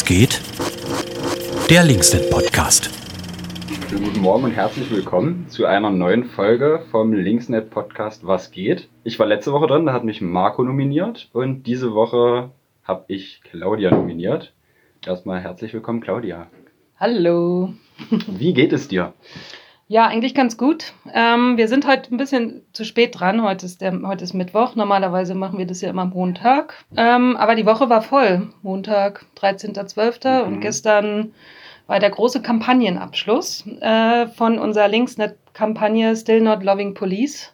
Was geht? Der Linksnet Podcast. Schönen guten Morgen und herzlich willkommen zu einer neuen Folge vom Linksnet Podcast Was geht? Ich war letzte Woche drin, da hat mich Marco nominiert und diese Woche habe ich Claudia nominiert. Erstmal herzlich willkommen, Claudia. Hallo. Wie geht es dir? Ja, eigentlich ganz gut. Ähm, wir sind heute ein bisschen zu spät dran. Heute ist, der, heute ist Mittwoch. Normalerweise machen wir das ja immer Montag. Ähm, aber die Woche war voll. Montag, 13.12. Mhm. Und gestern war der große Kampagnenabschluss äh, von unserer Linksnet-Kampagne Still Not Loving Police.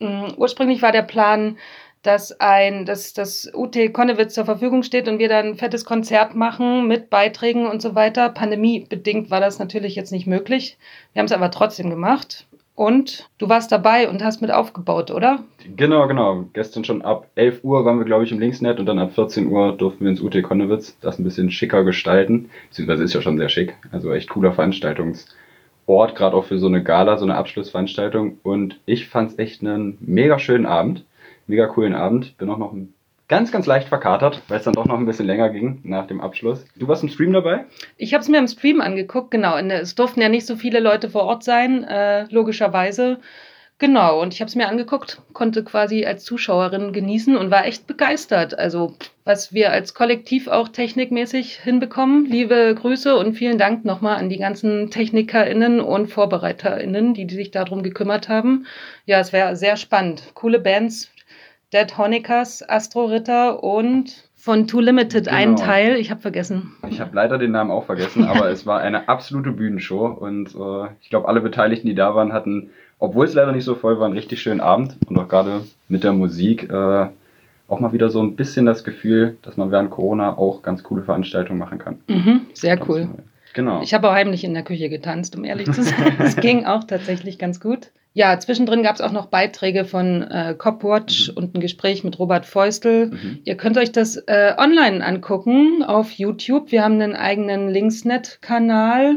Ähm, ursprünglich war der Plan, dass ein, dass das UT Konnewitz zur Verfügung steht und wir dann ein fettes Konzert machen mit Beiträgen und so weiter. Pandemiebedingt war das natürlich jetzt nicht möglich. Wir haben es aber trotzdem gemacht. Und du warst dabei und hast mit aufgebaut, oder? Genau, genau. Gestern schon ab 11 Uhr waren wir, glaube ich, im Linksnet und dann ab 14 Uhr durften wir ins UT Konnewitz das ein bisschen schicker gestalten. Beziehungsweise ist ja schon sehr schick. Also echt cooler Veranstaltungsort, gerade auch für so eine Gala, so eine Abschlussveranstaltung. Und ich fand es echt einen mega schönen Abend mega coolen Abend. Bin auch noch ganz, ganz leicht verkatert, weil es dann doch noch ein bisschen länger ging nach dem Abschluss. Du warst im Stream dabei? Ich habe es mir im Stream angeguckt, genau. Es durften ja nicht so viele Leute vor Ort sein, äh, logischerweise. Genau, und ich habe es mir angeguckt, konnte quasi als Zuschauerin genießen und war echt begeistert. Also, was wir als Kollektiv auch technikmäßig hinbekommen. Liebe Grüße und vielen Dank nochmal an die ganzen TechnikerInnen und VorbereiterInnen, die, die sich darum gekümmert haben. Ja, es wäre sehr spannend. Coole Bands, Dead Honeckers, Astro Ritter und von Too Limited genau. ein Teil. Ich habe vergessen. Ich habe leider den Namen auch vergessen, aber es war eine absolute Bühnenshow und äh, ich glaube, alle Beteiligten, die da waren, hatten, obwohl es leider nicht so voll war, einen richtig schönen Abend und auch gerade mit der Musik äh, auch mal wieder so ein bisschen das Gefühl, dass man während Corona auch ganz coole Veranstaltungen machen kann. Mhm, sehr cool. Genau. Ich habe auch heimlich in der Küche getanzt, um ehrlich zu sein. Es ging auch tatsächlich ganz gut. Ja, zwischendrin gab es auch noch Beiträge von äh, Copwatch mhm. und ein Gespräch mit Robert Feustel. Mhm. Ihr könnt euch das äh, online angucken auf YouTube. Wir haben einen eigenen Linksnet-Kanal.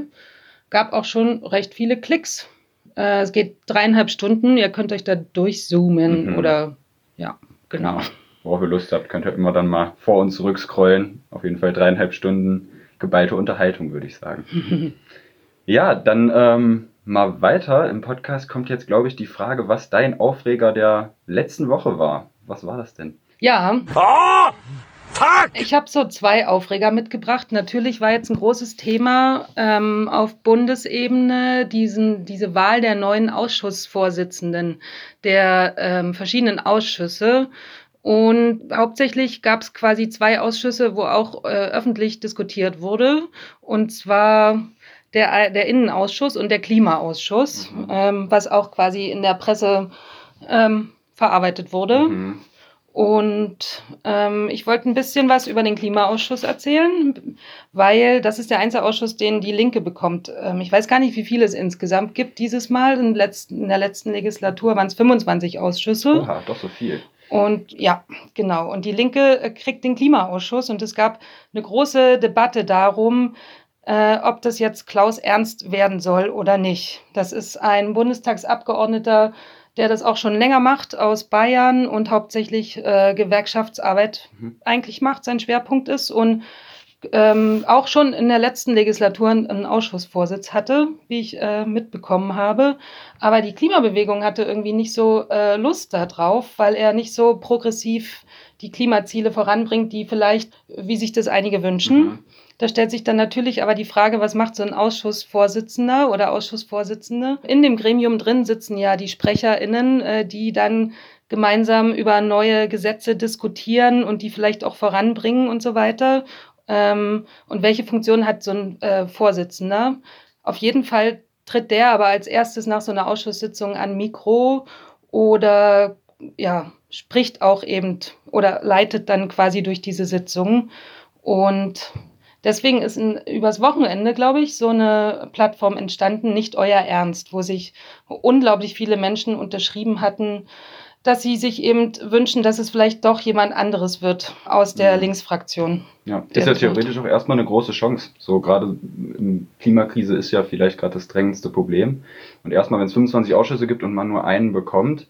Gab auch schon recht viele Klicks. Äh, es geht dreieinhalb Stunden. Ihr könnt euch da durchzoomen mhm. oder ja, genau. Worauf ihr Lust habt, könnt ihr immer dann mal vor uns zurückscrollen. Auf jeden Fall dreieinhalb Stunden geballte Unterhaltung, würde ich sagen. ja, dann ähm, mal weiter. Im Podcast kommt jetzt, glaube ich, die Frage, was dein Aufreger der letzten Woche war. Was war das denn? Ja. Oh, fuck! Ich habe so zwei Aufreger mitgebracht. Natürlich war jetzt ein großes Thema ähm, auf Bundesebene diesen, diese Wahl der neuen Ausschussvorsitzenden der ähm, verschiedenen Ausschüsse. Und hauptsächlich gab es quasi zwei Ausschüsse, wo auch äh, öffentlich diskutiert wurde. Und zwar der, der Innenausschuss und der Klimaausschuss, mhm. ähm, was auch quasi in der Presse ähm, verarbeitet wurde. Mhm. Und ähm, ich wollte ein bisschen was über den Klimaausschuss erzählen, weil das ist der einzige Ausschuss, den die Linke bekommt. Ähm, ich weiß gar nicht, wie viele es insgesamt gibt dieses Mal. In, letzten, in der letzten Legislatur waren es 25 Ausschüsse. Oha, doch so viel. Und ja, genau. Und die Linke äh, kriegt den Klimaausschuss und es gab eine große Debatte darum, äh, ob das jetzt Klaus Ernst werden soll oder nicht. Das ist ein Bundestagsabgeordneter, der das auch schon länger macht aus Bayern und hauptsächlich äh, Gewerkschaftsarbeit mhm. eigentlich macht, sein Schwerpunkt ist und ähm, auch schon in der letzten Legislatur einen Ausschussvorsitz hatte, wie ich äh, mitbekommen habe. Aber die Klimabewegung hatte irgendwie nicht so äh, Lust darauf, weil er nicht so progressiv die Klimaziele voranbringt, die vielleicht, wie sich das einige wünschen. Mhm. Da stellt sich dann natürlich aber die Frage, was macht so ein Ausschussvorsitzender oder Ausschussvorsitzende? In dem Gremium drin sitzen ja die SprecherInnen, äh, die dann gemeinsam über neue Gesetze diskutieren und die vielleicht auch voranbringen und so weiter. Ähm, und welche Funktion hat so ein äh, Vorsitzender? Auf jeden Fall tritt der aber als erstes nach so einer Ausschusssitzung an Mikro oder ja, spricht auch eben oder leitet dann quasi durch diese Sitzung. Und Deswegen ist in, übers Wochenende, glaube ich, so eine Plattform entstanden, nicht euer Ernst, wo sich unglaublich viele Menschen unterschrieben hatten, dass sie sich eben wünschen, dass es vielleicht doch jemand anderes wird aus der mhm. Linksfraktion. Ja, ist ja theoretisch auch erstmal eine große Chance. So gerade Klimakrise ist ja vielleicht gerade das drängendste Problem. Und erstmal, wenn es 25 Ausschüsse gibt und man nur einen bekommt,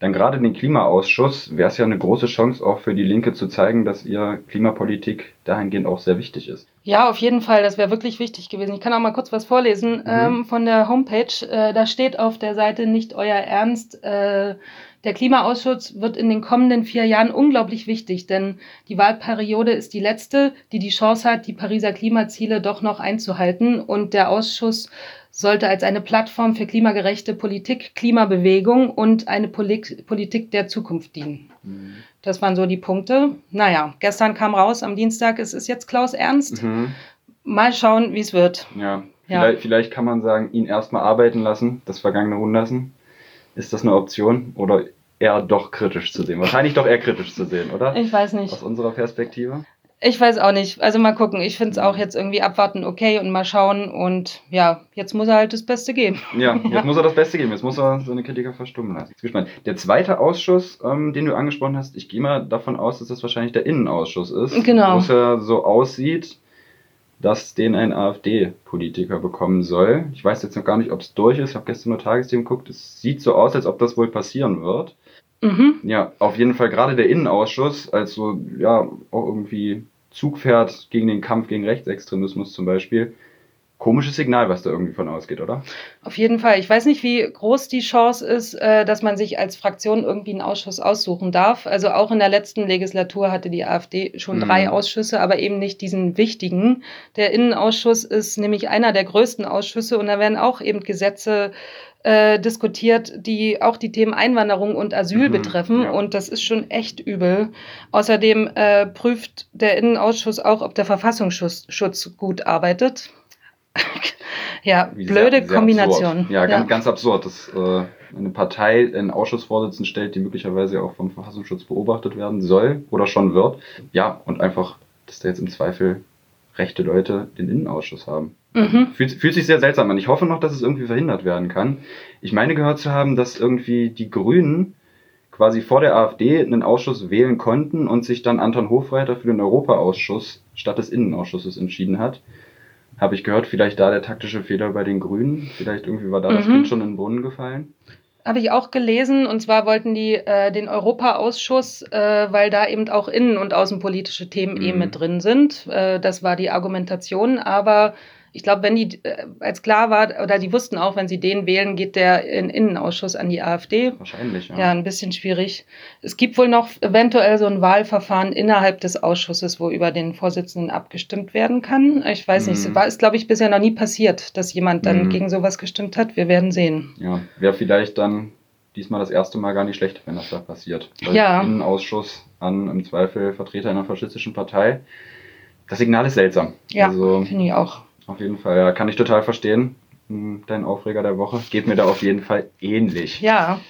dann gerade den Klimaausschuss wäre es ja eine große Chance auch für die Linke zu zeigen, dass ihr Klimapolitik dahingehend auch sehr wichtig ist. Ja, auf jeden Fall. Das wäre wirklich wichtig gewesen. Ich kann auch mal kurz was vorlesen mhm. ähm, von der Homepage. Äh, da steht auf der Seite nicht euer Ernst. Äh, der Klimaausschuss wird in den kommenden vier Jahren unglaublich wichtig, denn die Wahlperiode ist die letzte, die die Chance hat, die Pariser Klimaziele doch noch einzuhalten. Und der Ausschuss sollte als eine Plattform für klimagerechte Politik, Klimabewegung und eine Polit Politik der Zukunft dienen. Mhm. Das waren so die Punkte. Naja, gestern kam raus am Dienstag, es ist jetzt Klaus Ernst. Mhm. Mal schauen, wie es wird. Ja, ja. Vielleicht, vielleicht, kann man sagen, ihn erstmal arbeiten lassen, das vergangene Ruhen lassen. Ist das eine Option oder eher doch kritisch zu sehen? Wahrscheinlich doch eher kritisch zu sehen, oder? Ich weiß nicht. Aus unserer Perspektive. Ich weiß auch nicht. Also mal gucken. Ich finde es auch jetzt irgendwie abwarten, okay, und mal schauen. Und ja, jetzt muss er halt das Beste geben. Ja, jetzt ja. muss er das Beste geben. Jetzt muss er seine Kritiker verstummen lassen. Ich bin gespannt. Der zweite Ausschuss, ähm, den du angesprochen hast, ich gehe mal davon aus, dass das wahrscheinlich der Innenausschuss ist. Genau. Wo es ja so aussieht, dass den ein AfD-Politiker bekommen soll. Ich weiß jetzt noch gar nicht, ob es durch ist. Ich habe gestern nur Tagesthemen geguckt. Es sieht so aus, als ob das wohl passieren wird. Mhm. Ja, auf jeden Fall gerade der Innenausschuss, als so, ja, auch irgendwie Zugpferd gegen den Kampf gegen Rechtsextremismus zum Beispiel. Komisches Signal, was da irgendwie von ausgeht, oder? Auf jeden Fall. Ich weiß nicht, wie groß die Chance ist, äh, dass man sich als Fraktion irgendwie einen Ausschuss aussuchen darf. Also auch in der letzten Legislatur hatte die AfD schon mhm. drei Ausschüsse, aber eben nicht diesen wichtigen. Der Innenausschuss ist nämlich einer der größten Ausschüsse und da werden auch eben Gesetze äh, diskutiert, die auch die Themen Einwanderung und Asyl mhm, betreffen. Ja. Und das ist schon echt übel. Außerdem äh, prüft der Innenausschuss auch, ob der Verfassungsschutz gut arbeitet. ja, Wie blöde sehr, sehr Kombination. Ja, ganz, ja. ganz absurd. dass äh, eine Partei einen Ausschussvorsitzenden stellt, die möglicherweise auch vom Verfassungsschutz beobachtet werden soll oder schon wird. Ja, und einfach, dass da jetzt im Zweifel rechte Leute den Innenausschuss haben. Mhm. Fühlt, fühlt sich sehr seltsam an. Ich hoffe noch, dass es irgendwie verhindert werden kann. Ich meine gehört zu haben, dass irgendwie die Grünen quasi vor der AfD einen Ausschuss wählen konnten und sich dann Anton Hofreiter für den Europaausschuss statt des Innenausschusses entschieden hat. Habe ich gehört, vielleicht da der taktische Fehler bei den Grünen. Vielleicht irgendwie war da mhm. das Kind schon in den Brunnen gefallen. Habe ich auch gelesen. Und zwar wollten die äh, den Europaausschuss, äh, weil da eben auch innen- und außenpolitische Themen mhm. eben mit drin sind. Äh, das war die Argumentation. Aber ich glaube, wenn die, äh, als klar war, oder die wussten auch, wenn sie den wählen, geht der in Innenausschuss an die AfD. Wahrscheinlich, ja. Ja, ein bisschen schwierig. Es gibt wohl noch eventuell so ein Wahlverfahren innerhalb des Ausschusses, wo über den Vorsitzenden abgestimmt werden kann. Ich weiß mhm. nicht, war, ist, glaube ich, bisher noch nie passiert, dass jemand dann mhm. gegen sowas gestimmt hat. Wir werden sehen. Ja, wäre vielleicht dann diesmal das erste Mal gar nicht schlecht, wenn das da passiert. Weil ja. Innenausschuss an im Zweifel Vertreter einer faschistischen Partei. Das Signal ist seltsam. Ja, also, finde ich auch. Auf jeden Fall, ja, kann ich total verstehen. Hm, dein Aufreger der Woche geht mir da auf jeden Fall ähnlich. Ja.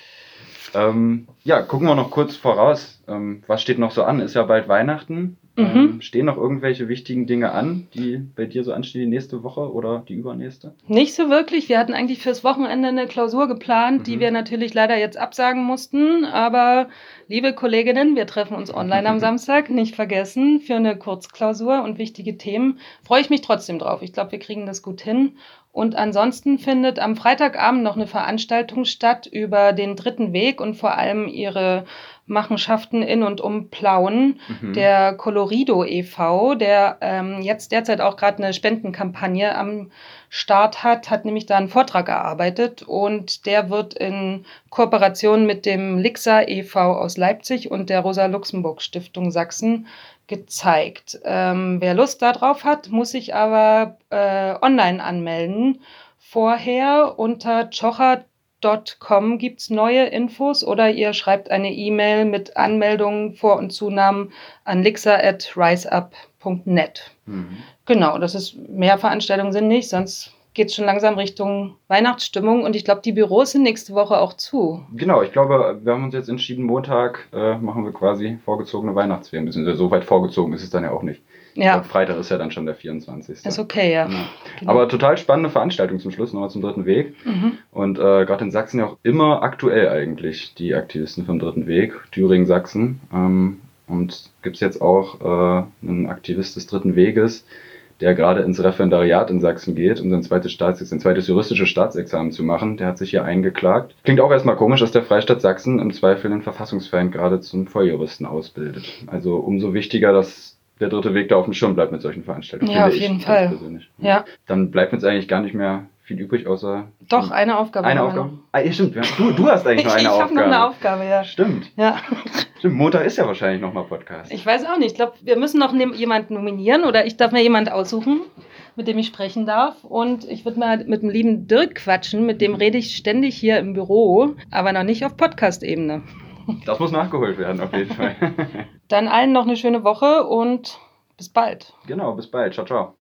Ähm, ja, gucken wir noch kurz voraus. Ähm, was steht noch so an? Ist ja bald Weihnachten. Mhm. Ähm, stehen noch irgendwelche wichtigen Dinge an, die bei dir so anstehen, die nächste Woche oder die übernächste? Nicht so wirklich. Wir hatten eigentlich fürs Wochenende eine Klausur geplant, mhm. die wir natürlich leider jetzt absagen mussten. Aber liebe Kolleginnen, wir treffen uns online am Samstag, nicht vergessen, für eine Kurzklausur und wichtige Themen. Freue ich mich trotzdem drauf. Ich glaube, wir kriegen das gut hin. Und ansonsten findet am Freitagabend noch eine Veranstaltung statt über den dritten Weg und vor allem ihre Machenschaften in und um Plauen. Mhm. Der Colorido e.V., der ähm, jetzt derzeit auch gerade eine Spendenkampagne am Start hat, hat nämlich da einen Vortrag erarbeitet und der wird in Kooperation mit dem Lixa e.V. aus Leipzig und der Rosa-Luxemburg-Stiftung Sachsen gezeigt. Ähm, wer Lust darauf hat, muss sich aber äh, online anmelden. Vorher unter chocher Com gibt es neue Infos oder ihr schreibt eine E-Mail mit Anmeldungen, Vor- und Zunahmen an lixa.riseup.net. Mhm. Genau, das ist mehr Veranstaltungen sind nicht, sonst geht es schon langsam Richtung Weihnachtsstimmung und ich glaube, die Büros sind nächste Woche auch zu. Genau, ich glaube, wir haben uns jetzt entschieden, Montag äh, machen wir quasi vorgezogene Weihnachtsferien. So weit vorgezogen ist es dann ja auch nicht. Ja. Freitag ist ja dann schon der 24. Ist okay, ja. Genau. Genau. Aber total spannende Veranstaltung zum Schluss, nochmal zum dritten Weg. Mhm. Und äh, gerade in Sachsen ja auch immer aktuell eigentlich, die Aktivisten vom dritten Weg, Thüringen, Sachsen. Ähm, und gibt es jetzt auch äh, einen Aktivist des dritten Weges, der gerade ins Referendariat in Sachsen geht, um sein zweites, Staats sein zweites juristisches Staatsexamen zu machen. Der hat sich hier eingeklagt. Klingt auch erstmal komisch, dass der Freistaat Sachsen im Zweifel einen Verfassungsfeind gerade zum Volljuristen ausbildet. Also umso wichtiger, dass der dritte Weg da auf dem Schirm bleibt mit solchen Veranstaltungen. Ja, auf jeden Fall. Ja. Dann bleibt uns eigentlich gar nicht mehr viel übrig, außer. Doch, eine Aufgabe. Eine Aufgabe? Ah, ja, stimmt. Du, du hast eigentlich noch eine ich Aufgabe. Ich habe noch eine Aufgabe, ja. Stimmt. Ja. Stimmt, Montag ist ja wahrscheinlich nochmal Podcast. Ich weiß auch nicht. Ich glaube, wir müssen noch jemanden nominieren oder ich darf mir jemanden aussuchen, mit dem ich sprechen darf. Und ich würde mal mit dem lieben Dirk quatschen. Mit dem rede ich ständig hier im Büro, aber noch nicht auf Podcast-Ebene. Das muss nachgeholt werden, auf jeden Fall. Dann allen noch eine schöne Woche und bis bald. Genau, bis bald. Ciao, ciao.